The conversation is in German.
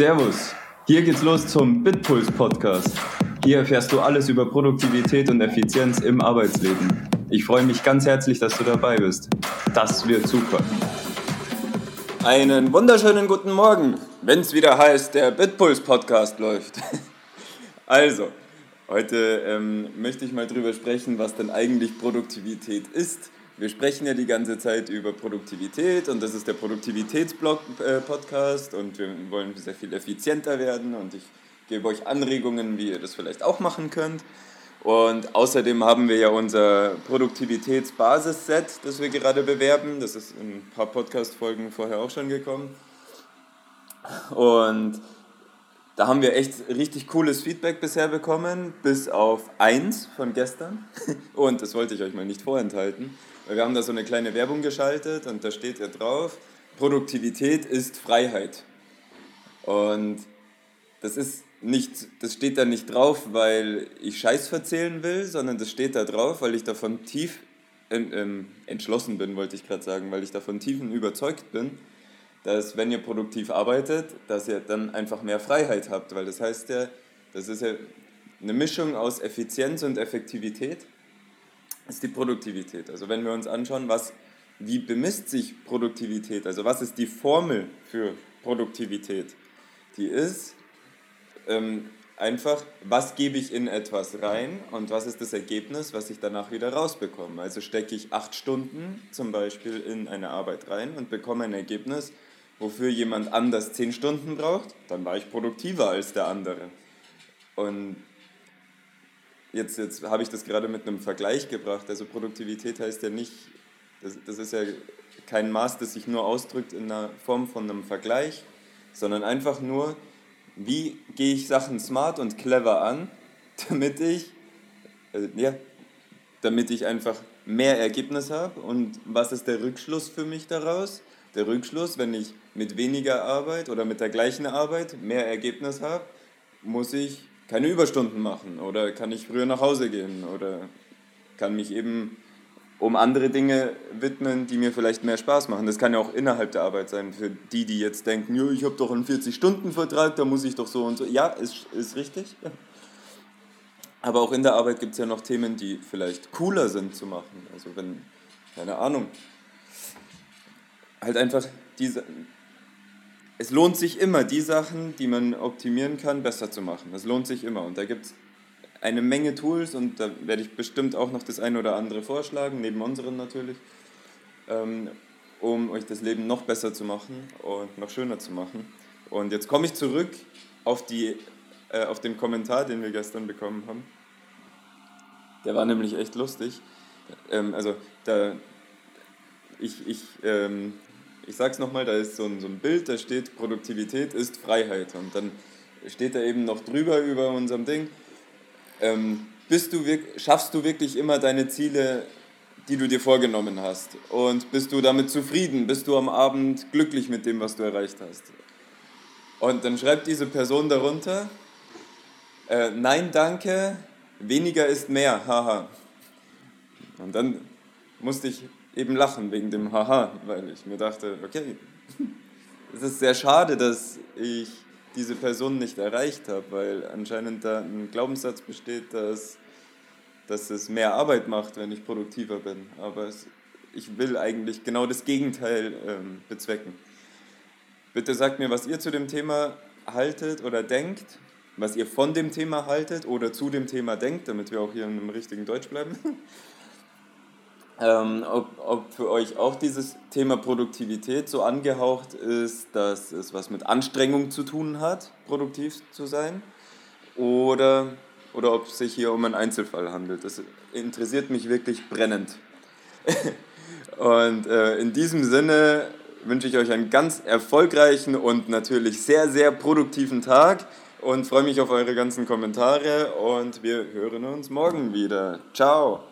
Servus, hier geht's los zum Bitpuls Podcast. Hier erfährst du alles über Produktivität und Effizienz im Arbeitsleben. Ich freue mich ganz herzlich, dass du dabei bist. Das wird super. Einen wunderschönen guten Morgen, wenn es wieder heißt, der Bitpuls Podcast läuft. Also, heute ähm, möchte ich mal drüber sprechen, was denn eigentlich Produktivität ist wir sprechen ja die ganze Zeit über Produktivität und das ist der Produktivitätsblog-Podcast und wir wollen sehr viel effizienter werden und ich gebe euch Anregungen, wie ihr das vielleicht auch machen könnt. Und außerdem haben wir ja unser Produktivitätsbasis-Set, das wir gerade bewerben. Das ist in ein paar Podcast-Folgen vorher auch schon gekommen. Und da haben wir echt richtig cooles Feedback bisher bekommen, bis auf eins von gestern. Und das wollte ich euch mal nicht vorenthalten. Wir haben da so eine kleine Werbung geschaltet und da steht ja drauf, Produktivität ist Freiheit. Und das ist nicht, das steht da nicht drauf, weil ich Scheiß verzählen will, sondern das steht da drauf, weil ich davon tief ähm, entschlossen bin, wollte ich gerade sagen, weil ich davon tiefen überzeugt bin, dass wenn ihr produktiv arbeitet, dass ihr dann einfach mehr Freiheit habt, weil das heißt ja, das ist ja eine Mischung aus Effizienz und Effektivität ist die Produktivität. Also wenn wir uns anschauen, was, wie bemisst sich Produktivität, also was ist die Formel für Produktivität, die ist ähm, einfach, was gebe ich in etwas rein und was ist das Ergebnis, was ich danach wieder rausbekomme. Also stecke ich acht Stunden zum Beispiel in eine Arbeit rein und bekomme ein Ergebnis, wofür jemand anders zehn Stunden braucht, dann war ich produktiver als der andere. Und jetzt, jetzt habe ich das gerade mit einem Vergleich gebracht. Also Produktivität heißt ja nicht, das, das ist ja kein Maß, das sich nur ausdrückt in der Form von einem Vergleich, sondern einfach nur, wie gehe ich Sachen smart und clever an, damit ich, äh, ja, damit ich einfach mehr Ergebnis habe. Und was ist der Rückschluss für mich daraus? Der Rückschluss, wenn ich mit weniger Arbeit oder mit der gleichen Arbeit mehr Ergebnis habe, muss ich keine Überstunden machen oder kann ich früher nach Hause gehen oder kann mich eben um andere Dinge widmen, die mir vielleicht mehr Spaß machen. Das kann ja auch innerhalb der Arbeit sein, für die, die jetzt denken, ja, ich habe doch einen 40-Stunden-Vertrag, da muss ich doch so und so. Ja, ist, ist richtig. Aber auch in der Arbeit gibt es ja noch Themen, die vielleicht cooler sind zu machen. Also wenn, keine Ahnung, halt einfach diese, es lohnt sich immer, die Sachen, die man optimieren kann, besser zu machen. Es lohnt sich immer. Und da gibt es eine Menge Tools und da werde ich bestimmt auch noch das eine oder andere vorschlagen, neben unseren natürlich, ähm, um euch das Leben noch besser zu machen und noch schöner zu machen. Und jetzt komme ich zurück auf, die, äh, auf den Kommentar, den wir gestern bekommen haben. Der war nämlich echt lustig. Ähm, also da, ich, ich ähm, ich sage es nochmal, da ist so ein, so ein Bild, da steht, Produktivität ist Freiheit. Und dann steht da eben noch drüber über unserem Ding, ähm, bist du, schaffst du wirklich immer deine Ziele, die du dir vorgenommen hast? Und bist du damit zufrieden? Bist du am Abend glücklich mit dem, was du erreicht hast? Und dann schreibt diese Person darunter, äh, nein, danke, weniger ist mehr, haha. Und dann musste ich eben lachen wegen dem Haha, weil ich mir dachte, okay, es ist sehr schade, dass ich diese Person nicht erreicht habe, weil anscheinend da ein Glaubenssatz besteht, dass, dass es mehr Arbeit macht, wenn ich produktiver bin. Aber es, ich will eigentlich genau das Gegenteil ähm, bezwecken. Bitte sagt mir, was ihr zu dem Thema haltet oder denkt, was ihr von dem Thema haltet oder zu dem Thema denkt, damit wir auch hier im richtigen Deutsch bleiben. ähm, ob, ob für euch auch dieses Thema Produktivität so angehaucht ist, dass es was mit Anstrengung zu tun hat, produktiv zu sein, oder, oder ob es sich hier um einen Einzelfall handelt. Das interessiert mich wirklich brennend. und äh, in diesem Sinne wünsche ich euch einen ganz erfolgreichen und natürlich sehr, sehr produktiven Tag und freue mich auf eure ganzen Kommentare und wir hören uns morgen wieder. Ciao!